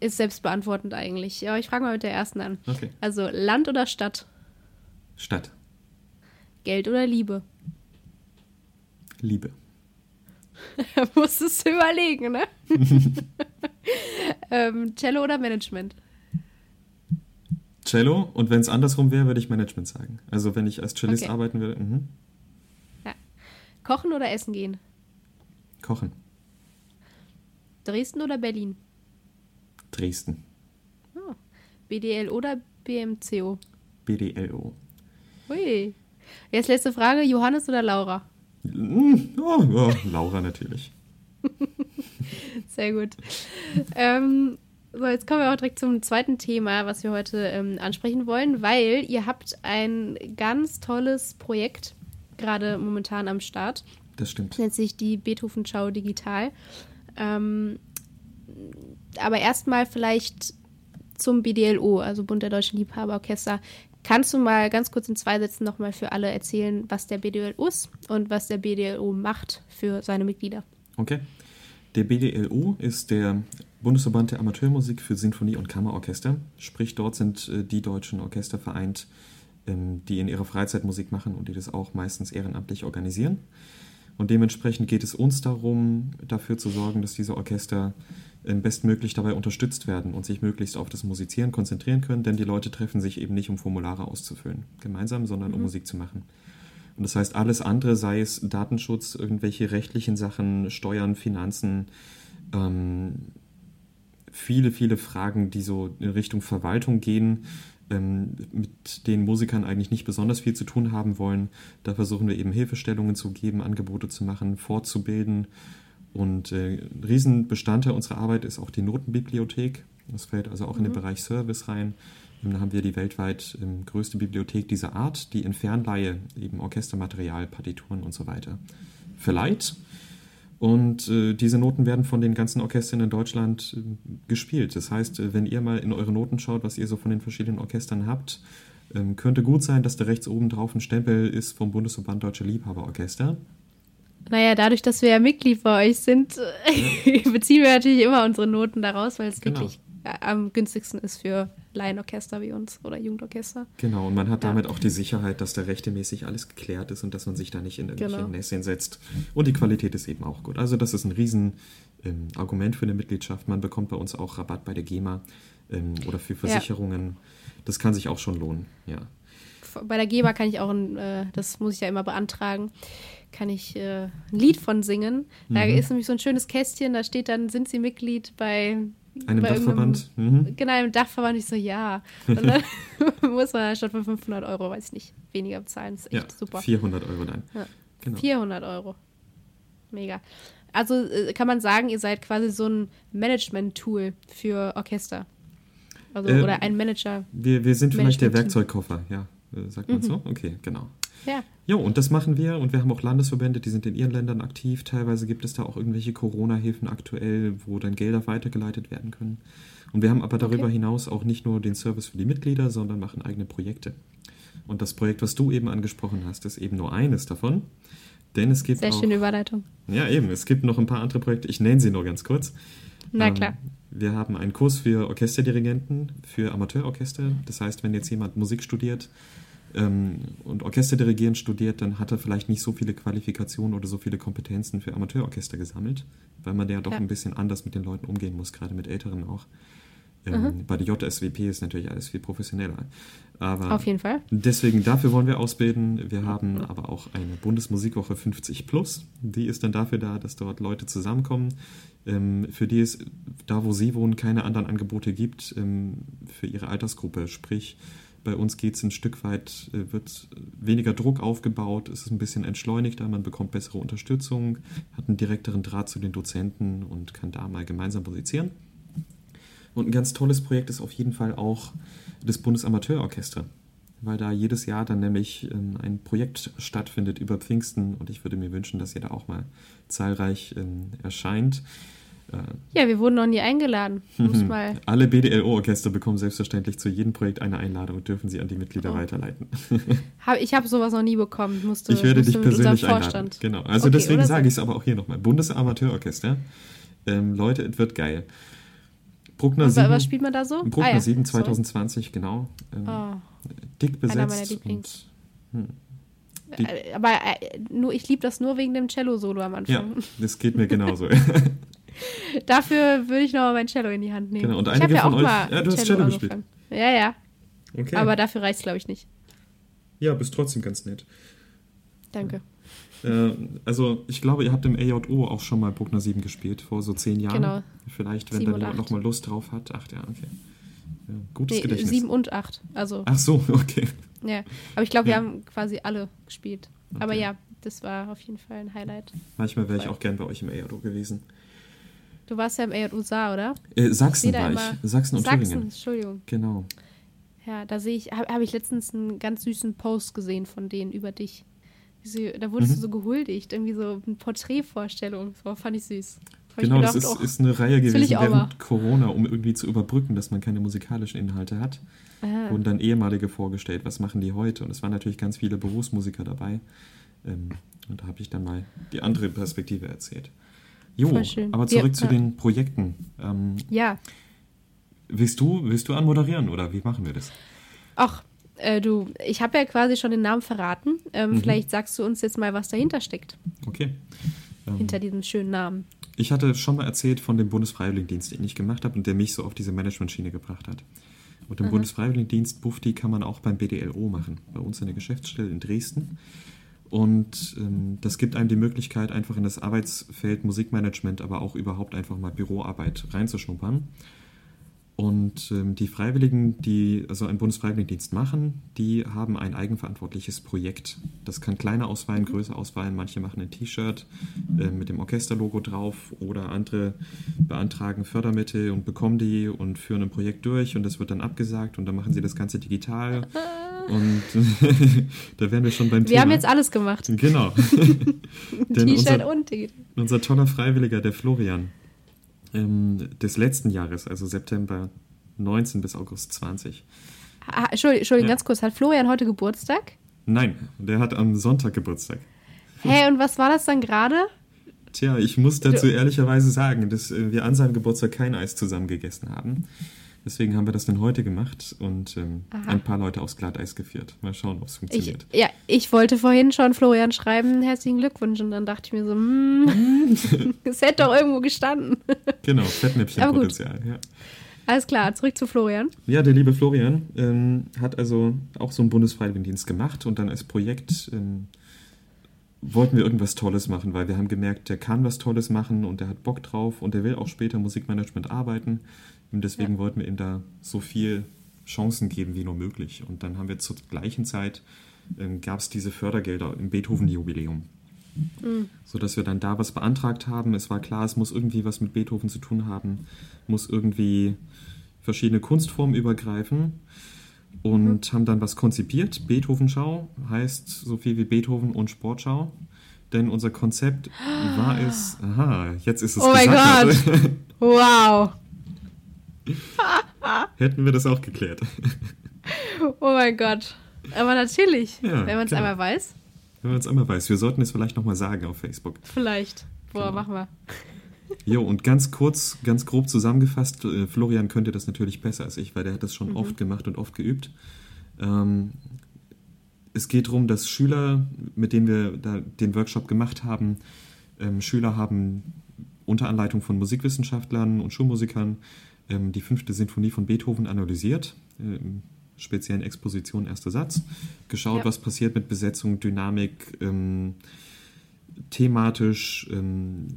[SPEAKER 1] ist selbstbeantwortend eigentlich. Ja, ich frage mal mit der ersten an. Okay. Also Land oder Stadt?
[SPEAKER 2] Stadt.
[SPEAKER 1] Geld oder Liebe?
[SPEAKER 2] Liebe.
[SPEAKER 1] Musstest du überlegen, ne? ähm, Cello oder Management?
[SPEAKER 2] Cello und wenn es andersrum wäre, würde ich Management sagen. Also wenn ich als Cellist okay. arbeiten würde. Mhm.
[SPEAKER 1] Ja. Kochen oder essen gehen?
[SPEAKER 2] Kochen.
[SPEAKER 1] Dresden oder Berlin?
[SPEAKER 2] Dresden.
[SPEAKER 1] Oh. BDL oder BMCO?
[SPEAKER 2] BDLO.
[SPEAKER 1] Hui. Jetzt letzte Frage: Johannes oder Laura?
[SPEAKER 2] Oh, oh, Laura natürlich.
[SPEAKER 1] Sehr gut. ähm, so, jetzt kommen wir auch direkt zum zweiten Thema, was wir heute ähm, ansprechen wollen, weil ihr habt ein ganz tolles Projekt gerade momentan am Start.
[SPEAKER 2] Das stimmt. Das
[SPEAKER 1] nennt sich die Beethoven-Schau digital. Ähm, aber erstmal vielleicht zum BDLO, also Bund der Deutschen Liebhaberorchester. Kannst du mal ganz kurz in zwei Sätzen nochmal für alle erzählen, was der BDLO ist und was der BDLO macht für seine Mitglieder?
[SPEAKER 2] Okay. Der BDLO ist der Bundesverband der Amateurmusik für Sinfonie- und Kammerorchester. Sprich, dort sind äh, die deutschen Orchester vereint, ähm, die in ihrer Freizeit Musik machen und die das auch meistens ehrenamtlich organisieren. Und dementsprechend geht es uns darum, dafür zu sorgen, dass diese Orchester ähm, bestmöglich dabei unterstützt werden und sich möglichst auf das Musizieren konzentrieren können, denn die Leute treffen sich eben nicht, um Formulare auszufüllen, gemeinsam, sondern mhm. um Musik zu machen. Und das heißt, alles andere, sei es Datenschutz, irgendwelche rechtlichen Sachen, Steuern, Finanzen, ähm, viele, viele Fragen, die so in Richtung Verwaltung gehen, ähm, mit denen Musikern eigentlich nicht besonders viel zu tun haben wollen. Da versuchen wir eben Hilfestellungen zu geben, Angebote zu machen, fortzubilden. Und äh, ein Riesenbestandteil unserer Arbeit ist auch die Notenbibliothek. Das fällt also auch mhm. in den mhm. Bereich Service rein. Da haben wir die weltweit ähm, größte Bibliothek dieser Art, die in Fernleihe eben Orchestermaterial, Partituren und so weiter verleiht. Und äh, diese Noten werden von den ganzen Orchestern in Deutschland äh, gespielt. Das heißt, äh, wenn ihr mal in eure Noten schaut, was ihr so von den verschiedenen Orchestern habt, ähm, könnte gut sein, dass da rechts oben drauf ein Stempel ist vom Bundesverband Deutsche Liebhaberorchester.
[SPEAKER 1] Naja, dadurch, dass wir ja Mitglied bei euch sind, beziehen wir natürlich immer unsere Noten daraus, weil es genau. wirklich am günstigsten ist für Laienorchester wie uns oder Jugendorchester.
[SPEAKER 2] Genau, und man hat ja. damit auch die Sicherheit, dass da rechtemäßig alles geklärt ist und dass man sich da nicht in irgendwelche genau. Näschen setzt. Und die Qualität ist eben auch gut. Also das ist ein riesen ähm, Argument für eine Mitgliedschaft. Man bekommt bei uns auch Rabatt bei der GEMA ähm, oder für Versicherungen. Ja. Das kann sich auch schon lohnen, ja.
[SPEAKER 1] Bei der GEMA kann ich auch, ein, äh, das muss ich ja immer beantragen, kann ich äh, ein Lied von singen. Da mhm. ist nämlich so ein schönes Kästchen, da steht dann, sind Sie Mitglied bei
[SPEAKER 2] einem Dachverband? Mhm.
[SPEAKER 1] Genau, einem Dachverband. Ich so, ja. Und dann muss man statt von 500 Euro, weiß ich nicht, weniger bezahlen. Das ist echt
[SPEAKER 2] ja,
[SPEAKER 1] super.
[SPEAKER 2] 400 Euro dann.
[SPEAKER 1] Ja. Genau. 400 Euro. Mega. Also äh, kann man sagen, ihr seid quasi so ein Management-Tool für Orchester. Also, äh, oder ein Manager.
[SPEAKER 2] Wir, wir sind vielleicht der Werkzeugkoffer, ja. Äh, sagt man mhm. so? Okay, genau.
[SPEAKER 1] Ja.
[SPEAKER 2] Jo, und das machen wir. Und wir haben auch Landesverbände, die sind in ihren Ländern aktiv. Teilweise gibt es da auch irgendwelche Corona-Hilfen aktuell, wo dann Gelder weitergeleitet werden können. Und wir haben aber darüber okay. hinaus auch nicht nur den Service für die Mitglieder, sondern machen eigene Projekte. Und das Projekt, was du eben angesprochen hast, ist eben nur eines davon. Denn es gibt.
[SPEAKER 1] Sehr
[SPEAKER 2] auch,
[SPEAKER 1] schöne Überleitung.
[SPEAKER 2] Ja, eben. Es gibt noch ein paar andere Projekte. Ich nenne sie nur ganz kurz.
[SPEAKER 1] Na ähm, klar.
[SPEAKER 2] Wir haben einen Kurs für Orchesterdirigenten, für Amateurorchester. Das heißt, wenn jetzt jemand Musik studiert, ähm, und Orchesterdirigieren studiert, dann hat er vielleicht nicht so viele Qualifikationen oder so viele Kompetenzen für Amateurorchester gesammelt, weil man ja doch ja. ein bisschen anders mit den Leuten umgehen muss, gerade mit Älteren auch. Ähm, bei der JSWP ist natürlich alles viel professioneller. Aber
[SPEAKER 1] Auf jeden Fall.
[SPEAKER 2] Deswegen, dafür wollen wir ausbilden. Wir haben aber auch eine Bundesmusikwoche 50 Plus. Die ist dann dafür da, dass dort Leute zusammenkommen, ähm, für die es da, wo sie wohnen, keine anderen Angebote gibt ähm, für ihre Altersgruppe. Sprich, bei uns geht es ein Stück weit, äh, wird weniger Druck aufgebaut, es ist ein bisschen entschleunigter, man bekommt bessere Unterstützung, hat einen direkteren Draht zu den Dozenten und kann da mal gemeinsam musizieren. Und ein ganz tolles Projekt ist auf jeden Fall auch das Bundesamateurorchester, weil da jedes Jahr dann nämlich ähm, ein Projekt stattfindet über Pfingsten und ich würde mir wünschen, dass ihr da auch mal zahlreich ähm, erscheint.
[SPEAKER 1] Ja, wir wurden noch nie eingeladen. Muss mal.
[SPEAKER 2] Alle BDLO-Orchester bekommen selbstverständlich zu jedem Projekt eine Einladung und dürfen sie an die Mitglieder oh. weiterleiten.
[SPEAKER 1] ich habe sowas noch nie bekommen. Musste,
[SPEAKER 2] ich werde dich persönlich einladen. Genau. Also okay, deswegen sage ich es aber auch hier nochmal. Bundesamateurorchester. Ähm, Leute, es wird geil.
[SPEAKER 1] Bruckner 7. Was spielt man da so?
[SPEAKER 2] Bruckner ah, ja. 7 2020, Sorry. genau. Ähm, oh. Dick besetzt. Einer meiner Lieblings.
[SPEAKER 1] Und, hm, äh, aber äh, nur, ich liebe das nur wegen dem Cello-Solo am Anfang.
[SPEAKER 2] Ja, das geht mir genauso.
[SPEAKER 1] Dafür würde ich nochmal mein Cello in die Hand nehmen.
[SPEAKER 2] Genau, und einige ich ja von euch. Ja, du hast Cello, Cello gespielt.
[SPEAKER 1] Ja, ja. Okay. Aber dafür reicht es, glaube ich, nicht.
[SPEAKER 2] Ja, bist trotzdem ganz nett.
[SPEAKER 1] Danke.
[SPEAKER 2] Äh, also, ich glaube, ihr habt im AJO auch schon mal Bruckner 7 gespielt, vor so zehn Jahren. Genau. Vielleicht, wenn da jemand nochmal Lust drauf hat. Acht, ja, okay. Ja, gutes nee, Gedächtnis.
[SPEAKER 1] 7 und 8. Also.
[SPEAKER 2] Ach so, okay.
[SPEAKER 1] Ja, aber ich glaube, wir ja. haben quasi alle gespielt. Okay. Aber ja, das war auf jeden Fall ein Highlight.
[SPEAKER 2] Manchmal wäre ich auch gern bei euch im AJO gewesen.
[SPEAKER 1] Du warst ja im AJUSA, oder?
[SPEAKER 2] Äh, Sachsen war ich. Sachsen und
[SPEAKER 1] Sachsen,
[SPEAKER 2] Thüringen.
[SPEAKER 1] Entschuldigung.
[SPEAKER 2] Genau.
[SPEAKER 1] Ja, da sehe ich, habe hab ich letztens einen ganz süßen Post gesehen von denen über dich. Da wurdest mhm. du so gehuldigt, irgendwie so eine Porträtvorstellung. Das fand ich süß.
[SPEAKER 2] Hab genau, gedacht, das ist, oh, ist, eine Reihe gewesen während Corona, um irgendwie zu überbrücken, dass man keine musikalischen Inhalte hat. Aha. Wurden dann ehemalige vorgestellt, was machen die heute? Und es waren natürlich ganz viele Berufsmusiker dabei. Ähm, und da habe ich dann mal die andere Perspektive erzählt. Jo, aber zurück Wir, zu ja. den Projekten. Ähm,
[SPEAKER 1] ja.
[SPEAKER 2] Willst du, willst du anmoderieren oder wie machen wir das?
[SPEAKER 1] Ach, äh, du, ich habe ja quasi schon den Namen verraten. Ähm, mhm. Vielleicht sagst du uns jetzt mal, was dahinter steckt.
[SPEAKER 2] Okay.
[SPEAKER 1] Ähm, Hinter diesem schönen Namen.
[SPEAKER 2] Ich hatte schon mal erzählt von dem Bundesfreiwilligendienst, den ich gemacht habe und der mich so auf diese Management-Schiene gebracht hat. Und im Aha. Bundesfreiwilligendienst Bufti kann man auch beim BDLO machen, bei uns in der Geschäftsstelle in Dresden. Und ähm, das gibt einem die Möglichkeit, einfach in das Arbeitsfeld Musikmanagement, aber auch überhaupt einfach mal Büroarbeit reinzuschnuppern. Und ähm, die Freiwilligen, die also einen Bundesfreiwilligendienst machen, die haben ein eigenverantwortliches Projekt. Das kann kleiner ausfallen, größer ausfallen. Manche machen ein T-Shirt äh, mit dem Orchesterlogo drauf oder andere beantragen Fördermittel und bekommen die und führen ein Projekt durch und das wird dann abgesagt und dann machen sie das Ganze digital. Und da wären wir schon beim
[SPEAKER 1] wir Thema. Wir haben jetzt alles gemacht.
[SPEAKER 2] Genau.
[SPEAKER 1] T-Shirt und digital.
[SPEAKER 2] Unser toller Freiwilliger, der Florian, ähm, des letzten Jahres, also September 19 bis August 20.
[SPEAKER 1] Ah, Entschuldigung, Entschuldigung ja. ganz kurz. Hat Florian heute Geburtstag?
[SPEAKER 2] Nein, der hat am Sonntag Geburtstag.
[SPEAKER 1] Hä, und was war das dann gerade?
[SPEAKER 2] Tja, ich muss dazu ehrlicherweise sagen, dass äh, wir an seinem Geburtstag kein Eis zusammen gegessen haben. Deswegen haben wir das dann heute gemacht und ähm, ein paar Leute aufs Glatteis geführt. Mal schauen, ob es funktioniert.
[SPEAKER 1] Ich, ja, ich wollte vorhin schon Florian schreiben, herzlichen Glückwunsch. Und dann dachte ich mir so, hm, es hätte doch irgendwo gestanden.
[SPEAKER 2] genau, Fettnäpfchenpotenzial, ja.
[SPEAKER 1] Alles klar, zurück zu Florian.
[SPEAKER 2] Ja, der liebe Florian ähm, hat also auch so einen Bundesfreiwilligendienst gemacht und dann als Projekt ähm, wollten wir irgendwas Tolles machen, weil wir haben gemerkt, der kann was Tolles machen und der hat Bock drauf und der will auch später Musikmanagement arbeiten. Und deswegen ja. wollten wir ihm da so viel Chancen geben wie nur möglich. Und dann haben wir zur gleichen Zeit, ähm, gab es diese Fördergelder im Beethoven-Jubiläum. Mhm. Sodass wir dann da was beantragt haben. Es war klar, es muss irgendwie was mit Beethoven zu tun haben, muss irgendwie verschiedene Kunstformen übergreifen und mhm. haben dann was konzipiert. Beethoven-Schau heißt so viel wie Beethoven und Sportschau. Denn unser Konzept war es, aha, jetzt ist es
[SPEAKER 1] Oh mein Gott! wow!
[SPEAKER 2] Hätten wir das auch geklärt.
[SPEAKER 1] oh mein Gott. Aber natürlich, ja, wenn man es einmal weiß.
[SPEAKER 2] Wenn man es einmal weiß. Wir sollten es vielleicht nochmal sagen auf Facebook.
[SPEAKER 1] Vielleicht. Boah, genau. machen wir.
[SPEAKER 2] Jo, und ganz kurz, ganz grob zusammengefasst, äh, Florian könnte das natürlich besser als ich, weil der hat das schon mhm. oft gemacht und oft geübt. Ähm, es geht darum, dass Schüler, mit denen wir da den Workshop gemacht haben, ähm, Schüler haben unter Anleitung von Musikwissenschaftlern und Schulmusikern die fünfte Sinfonie von Beethoven analysiert, äh, im speziellen Exposition erster Satz, geschaut, ja. was passiert mit Besetzung, Dynamik, ähm, thematisch, ähm,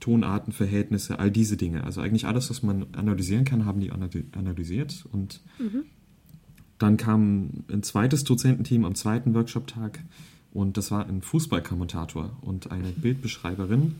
[SPEAKER 2] Tonartenverhältnisse, all diese Dinge. Also eigentlich alles, was man analysieren kann, haben die analysiert. Und mhm. dann kam ein zweites Dozententeam am zweiten Workshop-Tag und das war ein Fußballkommentator und eine Bildbeschreiberin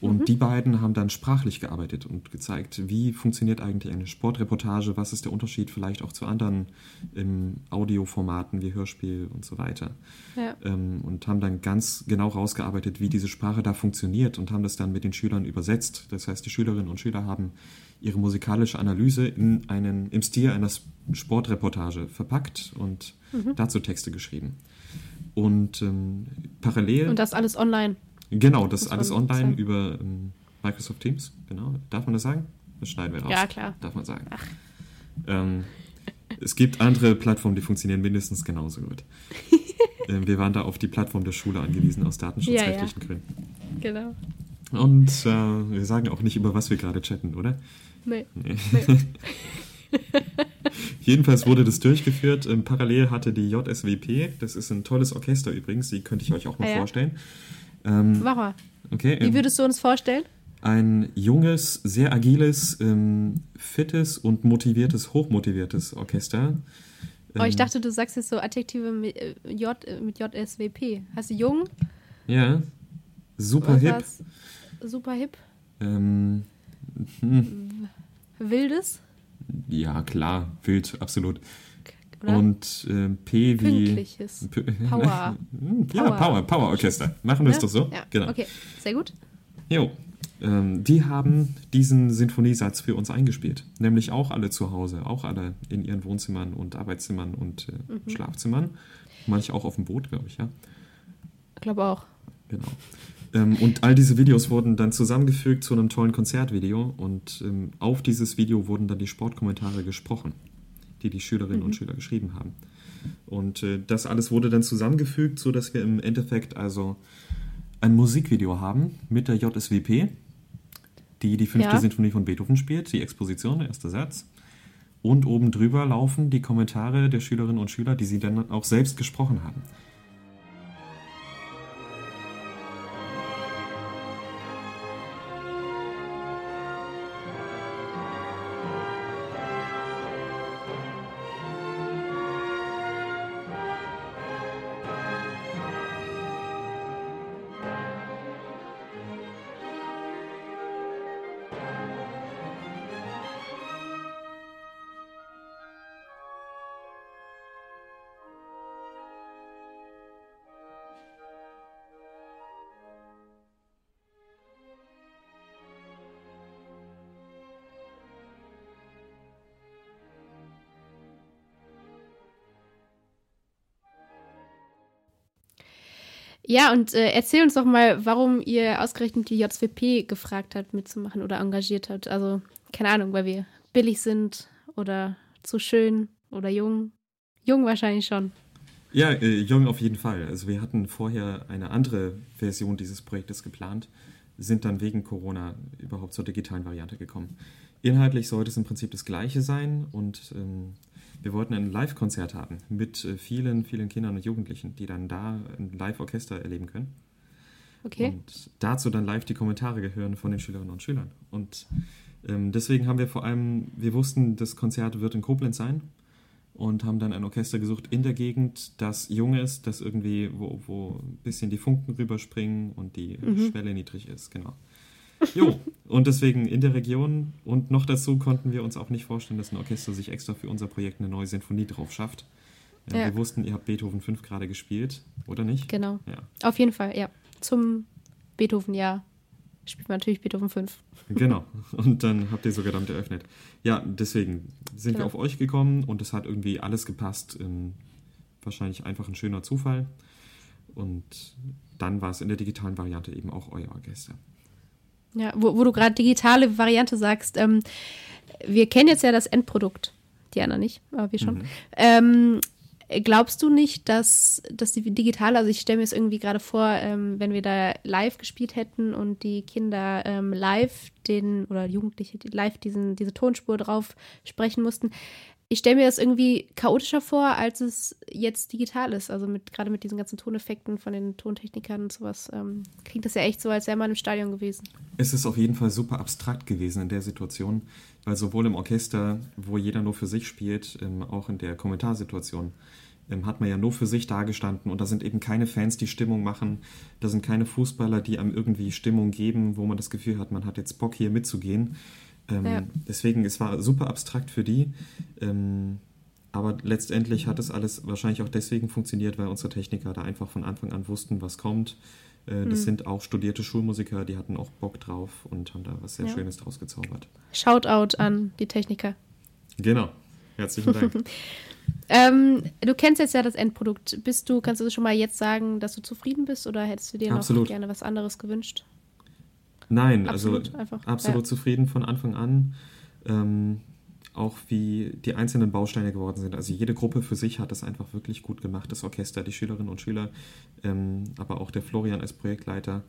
[SPEAKER 2] und mhm. die beiden haben dann sprachlich gearbeitet und gezeigt, wie funktioniert eigentlich eine Sportreportage, was ist der Unterschied vielleicht auch zu anderen ähm, Audioformaten wie Hörspiel und so weiter. Ja. Ähm, und haben dann ganz genau rausgearbeitet, wie diese Sprache da funktioniert und haben das dann mit den Schülern übersetzt. Das heißt, die Schülerinnen und Schüler haben ihre musikalische Analyse in einen, im Stil einer Sportreportage verpackt und mhm. dazu Texte geschrieben. Und ähm, parallel.
[SPEAKER 1] Und das alles online.
[SPEAKER 2] Genau, das, ist alles online sagen. über ähm, Microsoft Teams. Genau. Darf man das sagen? Das schneiden wir raus.
[SPEAKER 1] Ja, klar.
[SPEAKER 2] Darf man sagen. Ähm, es gibt andere Plattformen, die funktionieren mindestens genauso gut. ähm, wir waren da auf die Plattform der Schule angewiesen, aus datenschutzrechtlichen ja, ja. Gründen.
[SPEAKER 1] Genau.
[SPEAKER 2] Und äh, wir sagen auch nicht, über was wir gerade chatten, oder?
[SPEAKER 1] Nee. nee. nee.
[SPEAKER 2] Jedenfalls wurde das durchgeführt. Ähm, parallel hatte die JSWP, das ist ein tolles Orchester übrigens, die könnte ich euch auch mal ah, ja. vorstellen.
[SPEAKER 1] Ähm, Mach mal.
[SPEAKER 2] Okay.
[SPEAKER 1] Wie ähm, würdest du uns vorstellen?
[SPEAKER 2] Ein junges, sehr agiles, ähm, fittes und motiviertes, hochmotiviertes Orchester.
[SPEAKER 1] oh, ich ähm, dachte, du sagst jetzt so Adjektive mit, äh, J, äh, mit JSWP. Hast du jung?
[SPEAKER 2] Ja. Super hip.
[SPEAKER 1] Super hip.
[SPEAKER 2] Ähm, hm.
[SPEAKER 1] Wildes?
[SPEAKER 2] Ja, klar, wild, absolut. Oder? Und äh, P wie.
[SPEAKER 1] Pünktliches. Power.
[SPEAKER 2] ja, Power, Power, Power Orchester. Machen wir es doch so.
[SPEAKER 1] Ja.
[SPEAKER 2] Genau.
[SPEAKER 1] Okay, sehr gut.
[SPEAKER 2] Jo. Ähm, die haben diesen Sinfoniesatz für uns eingespielt. Nämlich auch alle zu Hause, auch alle in ihren Wohnzimmern und Arbeitszimmern und äh, mhm. Schlafzimmern. Manche auch auf dem Boot, glaube ich, ja.
[SPEAKER 1] Ich glaube auch.
[SPEAKER 2] Genau. Ähm, und all diese Videos wurden dann zusammengefügt zu einem tollen Konzertvideo und ähm, auf dieses Video wurden dann die Sportkommentare gesprochen die die Schülerinnen mhm. und Schüler geschrieben haben. Und äh, das alles wurde dann zusammengefügt, sodass wir im Endeffekt also ein Musikvideo haben mit der JSWP, die die fünfte ja. Sinfonie von Beethoven spielt, die Exposition, der erste Satz. Und oben drüber laufen die Kommentare der Schülerinnen und Schüler, die sie dann auch selbst gesprochen haben.
[SPEAKER 1] Ja, und äh, erzähl uns doch mal, warum ihr ausgerechnet die JWP gefragt habt, mitzumachen oder engagiert habt. Also, keine Ahnung, weil wir billig sind oder zu schön oder jung. Jung wahrscheinlich schon.
[SPEAKER 2] Ja, äh, jung auf jeden Fall. Also wir hatten vorher eine andere Version dieses Projektes geplant, sind dann wegen Corona überhaupt zur digitalen Variante gekommen. Inhaltlich sollte es im Prinzip das gleiche sein und ähm, wir wollten ein Live-Konzert haben mit äh, vielen, vielen Kindern und Jugendlichen, die dann da ein Live-Orchester erleben können. Okay. Und dazu dann live die Kommentare gehören von den Schülerinnen und Schülern. Und ähm, deswegen haben wir vor allem, wir wussten, das Konzert wird in Koblenz sein und haben dann ein Orchester gesucht in der Gegend, das jung ist, das irgendwie, wo, wo ein bisschen die Funken rüberspringen und die mhm. Schwelle niedrig ist, genau. Jo, und deswegen in der Region und noch dazu konnten wir uns auch nicht vorstellen, dass ein Orchester sich extra für unser Projekt eine neue Sinfonie drauf schafft. Ja, ja. Wir wussten, ihr habt Beethoven 5 gerade gespielt, oder nicht?
[SPEAKER 1] Genau. Ja. Auf jeden Fall, ja. Zum Beethoven-Jahr spielt man natürlich Beethoven 5.
[SPEAKER 2] Genau. Und dann habt ihr sogar damit eröffnet. Ja, deswegen sind genau. wir auf euch gekommen und es hat irgendwie alles gepasst. Wahrscheinlich einfach ein schöner Zufall. Und dann war es in der digitalen Variante eben auch euer Orchester.
[SPEAKER 1] Ja, wo, wo du gerade digitale Variante sagst, ähm, wir kennen jetzt ja das Endprodukt. Diana nicht, aber wir schon. Mhm. Ähm, Glaubst du nicht, dass, dass die digitale, also ich stelle mir es irgendwie gerade vor, ähm, wenn wir da live gespielt hätten und die Kinder ähm, live den, oder Jugendliche die live diesen, diese Tonspur drauf sprechen mussten, ich stelle mir das irgendwie chaotischer vor, als es jetzt digital ist. Also mit gerade mit diesen ganzen Toneffekten von den Tontechnikern und sowas. Ähm, klingt das ja echt so, als wäre man im Stadion gewesen.
[SPEAKER 2] Es ist auf jeden Fall super abstrakt gewesen in der Situation, weil sowohl im Orchester, wo jeder nur für sich spielt, ähm, auch in der Kommentarsituation ähm, hat man ja nur für sich dagestanden und da sind eben keine Fans, die Stimmung machen. Da sind keine Fußballer, die einem irgendwie Stimmung geben, wo man das Gefühl hat, man hat jetzt Bock hier mitzugehen ähm, ja. Deswegen, es war super abstrakt für die. Ähm, aber letztendlich hat es alles wahrscheinlich auch deswegen funktioniert, weil unsere Techniker da einfach von Anfang an wussten, was kommt. Äh, das mhm. sind auch studierte Schulmusiker, die hatten auch Bock drauf und haben da was sehr ja. Schönes draus gezaubert.
[SPEAKER 1] Shoutout an die Techniker.
[SPEAKER 2] Genau. Herzlichen Dank.
[SPEAKER 1] ähm, du kennst jetzt ja das Endprodukt. Bist du, kannst du schon mal jetzt sagen, dass du zufrieden bist oder hättest du dir Absolut. noch gerne was anderes gewünscht?
[SPEAKER 2] Nein, also absolut, also einfach, absolut ja. zufrieden von Anfang an. Ähm, auch wie die einzelnen Bausteine geworden sind. Also jede Gruppe für sich hat das einfach wirklich gut gemacht. Das Orchester, die Schülerinnen und Schüler, ähm, aber auch der Florian als Projektleiter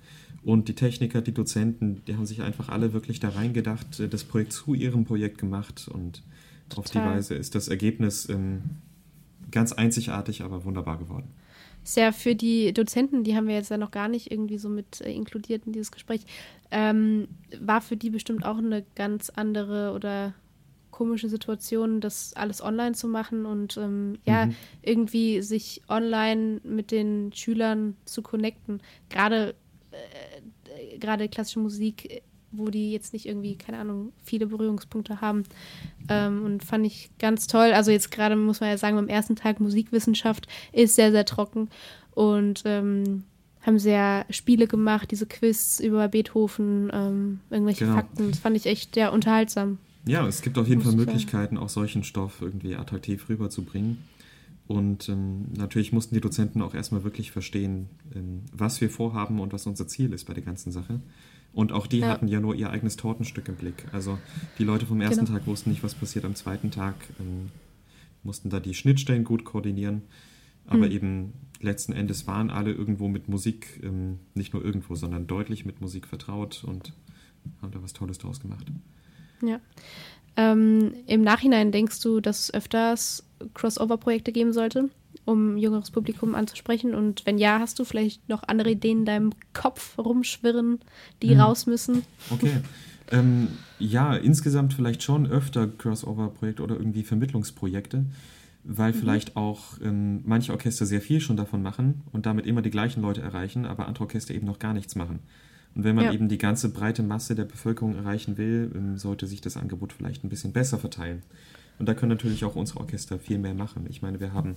[SPEAKER 2] und die Techniker, die Dozenten, die haben sich einfach alle wirklich da reingedacht, äh, das Projekt zu ihrem Projekt gemacht und Total. auf die Weise ist das Ergebnis ähm, ganz einzigartig, aber wunderbar geworden
[SPEAKER 1] ist ja für die Dozenten, die haben wir jetzt ja noch gar nicht irgendwie so mit äh, inkludiert in dieses Gespräch, ähm, war für die bestimmt auch eine ganz andere oder komische Situation, das alles online zu machen und ähm, ja, mhm. irgendwie sich online mit den Schülern zu connecten. Gerade äh, gerade klassische Musik wo die jetzt nicht irgendwie, keine Ahnung, viele Berührungspunkte haben. Ähm, und fand ich ganz toll. Also jetzt gerade muss man ja sagen, beim ersten Tag Musikwissenschaft ist sehr, sehr trocken. Und ähm, haben sehr Spiele gemacht, diese Quiz über Beethoven, ähm, irgendwelche genau. Fakten. Das fand ich echt sehr unterhaltsam.
[SPEAKER 2] Ja, es gibt auf jeden Fall Möglichkeiten, auch solchen Stoff irgendwie attraktiv rüberzubringen. Und ähm, natürlich mussten die Dozenten auch erstmal wirklich verstehen, ähm, was wir vorhaben und was unser Ziel ist bei der ganzen Sache. Und auch die ja. hatten ja nur ihr eigenes Tortenstück im Blick. Also die Leute vom ersten genau. Tag wussten nicht, was passiert am zweiten Tag, ähm, mussten da die Schnittstellen gut koordinieren. Aber mhm. eben letzten Endes waren alle irgendwo mit Musik, ähm, nicht nur irgendwo, sondern deutlich mit Musik vertraut und haben da was Tolles draus gemacht.
[SPEAKER 1] Ja. Ähm, Im Nachhinein denkst du, dass es öfters Crossover-Projekte geben sollte? Um jüngeres Publikum anzusprechen? Und wenn ja, hast du vielleicht noch andere Ideen in deinem Kopf rumschwirren, die mhm. raus müssen?
[SPEAKER 2] Okay. ähm, ja, insgesamt vielleicht schon öfter Crossover-Projekte oder irgendwie Vermittlungsprojekte, weil mhm. vielleicht auch ähm, manche Orchester sehr viel schon davon machen und damit immer die gleichen Leute erreichen, aber andere Orchester eben noch gar nichts machen. Und wenn man ja. eben die ganze breite Masse der Bevölkerung erreichen will, ähm, sollte sich das Angebot vielleicht ein bisschen besser verteilen. Und da können natürlich auch unsere Orchester viel mehr machen. Ich meine, wir haben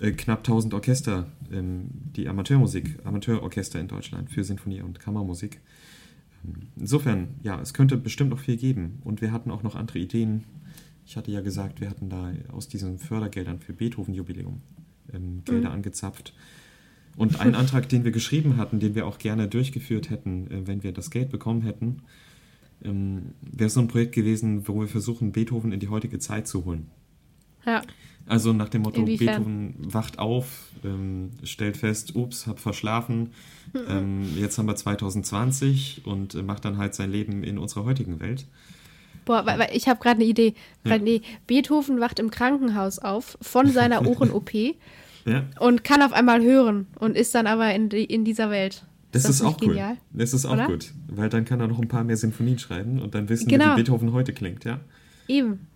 [SPEAKER 2] äh, knapp 1000 Orchester, ähm, die Amateurmusik, Amateurorchester in Deutschland für Sinfonie und Kammermusik. Ähm, insofern, ja, es könnte bestimmt noch viel geben. Und wir hatten auch noch andere Ideen. Ich hatte ja gesagt, wir hatten da aus diesen Fördergeldern für Beethoven-Jubiläum ähm, Gelder mhm. angezapft. Und ein Antrag, den wir geschrieben hatten, den wir auch gerne durchgeführt hätten, äh, wenn wir das Geld bekommen hätten, ähm, wäre so ein Projekt gewesen, wo wir versuchen, Beethoven in die heutige Zeit zu holen.
[SPEAKER 1] Ja.
[SPEAKER 2] Also nach dem Motto,
[SPEAKER 1] Inwiefern?
[SPEAKER 2] Beethoven wacht auf, ähm, stellt fest, ups, hab verschlafen, ähm, jetzt haben wir 2020 und äh, macht dann halt sein Leben in unserer heutigen Welt.
[SPEAKER 1] Boah, weil, weil ich habe gerade eine Idee. Weil, nee, Beethoven wacht im Krankenhaus auf von seiner Ohren-OP
[SPEAKER 2] Ja,
[SPEAKER 1] und kann auf einmal hören und ist dann aber in, die, in dieser Welt.
[SPEAKER 2] das, ist,
[SPEAKER 1] nicht
[SPEAKER 2] auch cool.
[SPEAKER 1] genial?
[SPEAKER 2] Das ist auch
[SPEAKER 1] Oder?
[SPEAKER 2] gut, weil dann kann er noch ein paar mehr Sinfonien schreiben und dann wissen wir,
[SPEAKER 1] Genau.
[SPEAKER 2] wie Beethoven heute klingt, ja.
[SPEAKER 1] Eben.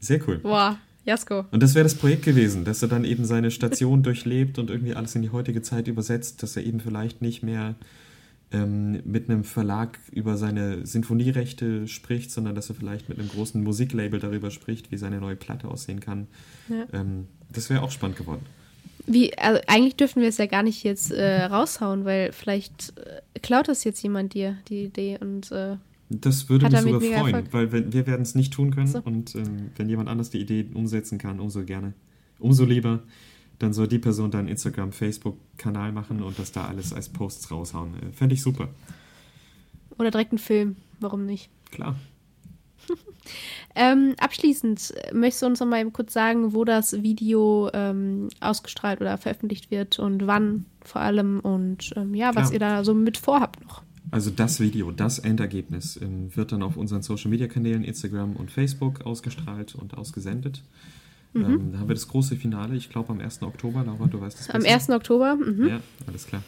[SPEAKER 2] Sehr cool.
[SPEAKER 1] Boah, Jasko.
[SPEAKER 2] Und das wäre das Projekt gewesen, dass er dann eben seine Station durchlebt und irgendwie alles in die heutige Zeit übersetzt, dass er eben vielleicht nicht mehr ähm, mit einem Verlag über seine Sinfonierechte spricht, sondern dass er vielleicht mit einem großen Musiklabel darüber spricht, wie seine neue Platte aussehen kann.
[SPEAKER 1] Ja.
[SPEAKER 2] Ähm, das wäre auch spannend geworden.
[SPEAKER 1] Wie, also eigentlich dürfen wir es ja gar nicht jetzt äh, raushauen, weil vielleicht äh, klaut das jetzt jemand dir, die Idee. Und äh,
[SPEAKER 2] Das würde
[SPEAKER 1] Hat
[SPEAKER 2] mich sogar freuen,
[SPEAKER 1] Erfolg?
[SPEAKER 2] weil wenn, wir werden es nicht tun können
[SPEAKER 1] So.
[SPEAKER 2] und ähm, wenn jemand anders die Idee umsetzen kann, umso gerne, umso lieber, dann soll die Person dann Instagram, Facebook-Kanal machen und das da alles als Posts raushauen. Äh, Fände ich super.
[SPEAKER 1] oder direkt einen Film, warum nicht?
[SPEAKER 2] Klar.
[SPEAKER 1] Ähm, abschließend, möchtest du uns noch mal eben kurz sagen, wo das Video ähm, ausgestrahlt oder veröffentlicht wird und wann vor allem und ähm, ja, was
[SPEAKER 2] Klar.
[SPEAKER 1] ihr da so mit vorhabt noch?
[SPEAKER 2] Also das Video, das Endergebnis ähm, wird dann auf unseren Social-Media-Kanälen Instagram und Facebook ausgestrahlt und ausgesendet.
[SPEAKER 1] Mhm.
[SPEAKER 2] Ähm, da haben wir das große Finale, ich glaube am 1. Oktober. Laura, du weißt es
[SPEAKER 1] Am
[SPEAKER 2] besser.
[SPEAKER 1] 1. Oktober? Mhm.
[SPEAKER 2] Ja, alles klar.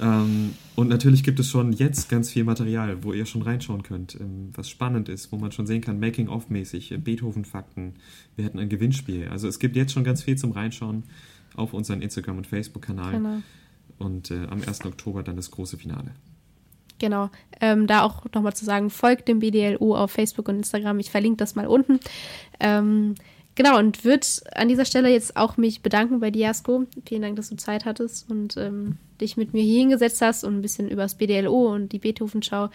[SPEAKER 2] ähm, und natürlich gibt es schon jetzt ganz viel Material, wo ihr schon reinschauen könnt, ähm, was spannend ist, wo man schon sehen kann, Making-of-mäßig, äh, Beethoven-Fakten. Wir hätten ein Gewinnspiel. Also es gibt jetzt schon ganz viel zum Reinschauen auf unseren Instagram- und Facebook-Kanal.
[SPEAKER 1] Genau.
[SPEAKER 2] Und äh, am 1. Oktober dann das große Finale.
[SPEAKER 1] Genau. Ähm, da auch nochmal zu sagen, folgt dem BDLU auf Facebook und Instagram. Ich verlinke das mal unten. Ähm, genau, und wird an dieser Stelle jetzt auch mich bedanken bei dir, Jasko. Vielen Dank, dass du Zeit hattest und ähm, dich mit mir hier hingesetzt hast und ein bisschen über das BDLO und die Beethoven-Schau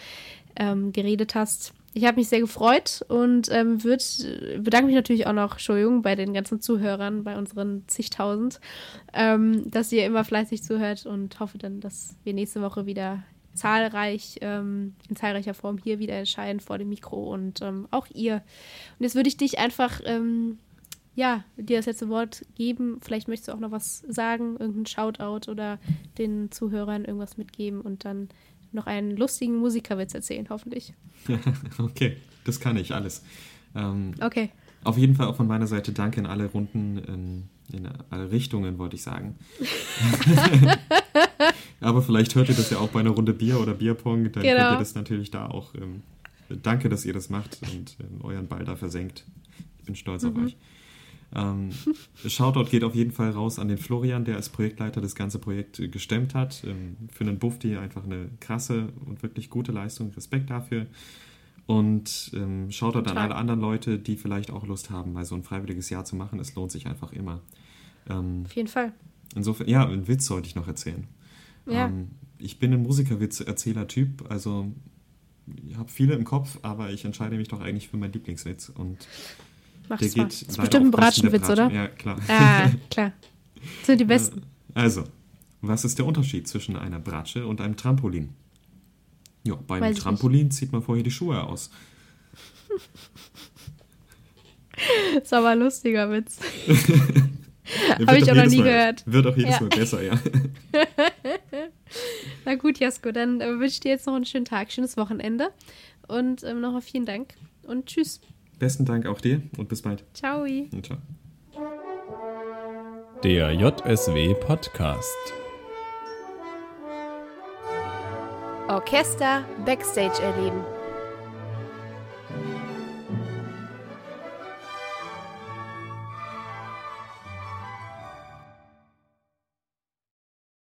[SPEAKER 1] ähm, geredet hast. Ich habe mich sehr gefreut und ähm, würd, bedanke mich natürlich auch noch, Entschuldigung, bei den ganzen Zuhörern, bei unseren zigtausend, ähm, dass ihr immer fleißig zuhört und hoffe dann, dass wir nächste Woche wieder zahlreich, ähm, in zahlreicher Form hier wieder erscheinen vor dem Mikro und ähm, auch ihr. Und jetzt würde ich dich einfach, ähm, ja, dir das letzte Wort geben. Vielleicht möchtest du auch noch was sagen, irgendein Shoutout oder den Zuhörern irgendwas mitgeben und dann noch einen lustigen Musikerwitz erzählen, hoffentlich.
[SPEAKER 2] okay, das kann ich alles. Ähm,
[SPEAKER 1] Okay.
[SPEAKER 2] auf jeden Fall auch von meiner Seite danke in alle Runden, in, alle Richtungen, wollte ich sagen. Aber vielleicht hört ihr das ja auch bei einer Runde Bier oder Bierpong, dann könnt
[SPEAKER 1] Genau.
[SPEAKER 2] ihr das natürlich da auch. Ähm, danke, dass ihr das macht und ähm, euren Ball da versenkt. Ich bin stolz auf euch. Ähm, Shoutout geht auf jeden Fall raus an den Florian, der als Projektleiter das ganze Projekt äh, gestemmt hat. Ähm, für einen Bufti einfach eine krasse und wirklich gute Leistung. Respekt dafür. Und ähm, Shoutout an
[SPEAKER 1] Total.
[SPEAKER 2] alle anderen Leute, die vielleicht auch Lust haben, mal so ein freiwilliges Jahr zu machen. Es lohnt sich einfach immer. Ähm,
[SPEAKER 1] Auf jeden Fall.
[SPEAKER 2] insofern, ja, einen Witz sollte ich noch erzählen.
[SPEAKER 1] Ja.
[SPEAKER 2] Ähm, ich bin ein Musikerwitz-Erzähler-Typ, also ich habe viele im Kopf, aber ich entscheide mich doch eigentlich für meinen Lieblingswitz. Und
[SPEAKER 1] Mach
[SPEAKER 2] der
[SPEAKER 1] mal.
[SPEAKER 2] geht
[SPEAKER 1] Das ist bestimmt ein Bratschenwitz, oder?
[SPEAKER 2] Ja, klar.
[SPEAKER 1] Ah, klar. Das sind die besten.
[SPEAKER 2] Also, was ist der Unterschied zwischen einer Bratsche und einem Trampolin? Ja, beim
[SPEAKER 1] Weiß
[SPEAKER 2] Trampolin zieht man vorher die Schuhe aus.
[SPEAKER 1] ist aber ein lustiger Witz.
[SPEAKER 2] Wird
[SPEAKER 1] Hab ich auch noch
[SPEAKER 2] jedes
[SPEAKER 1] nie
[SPEAKER 2] Mal,
[SPEAKER 1] gehört.
[SPEAKER 2] Wird auch jedes
[SPEAKER 1] Ja.
[SPEAKER 2] Mal besser, ja.
[SPEAKER 1] Na gut, Jasko, dann äh, wünsche ich dir jetzt noch einen schönen Tag, schönes Wochenende und ähm, nochmal vielen Dank und tschüss.
[SPEAKER 2] Besten Dank auch dir und bis bald.
[SPEAKER 1] Ciao.
[SPEAKER 2] Und ciao.
[SPEAKER 3] Der JSW Podcast.
[SPEAKER 1] Orchester Backstage erleben.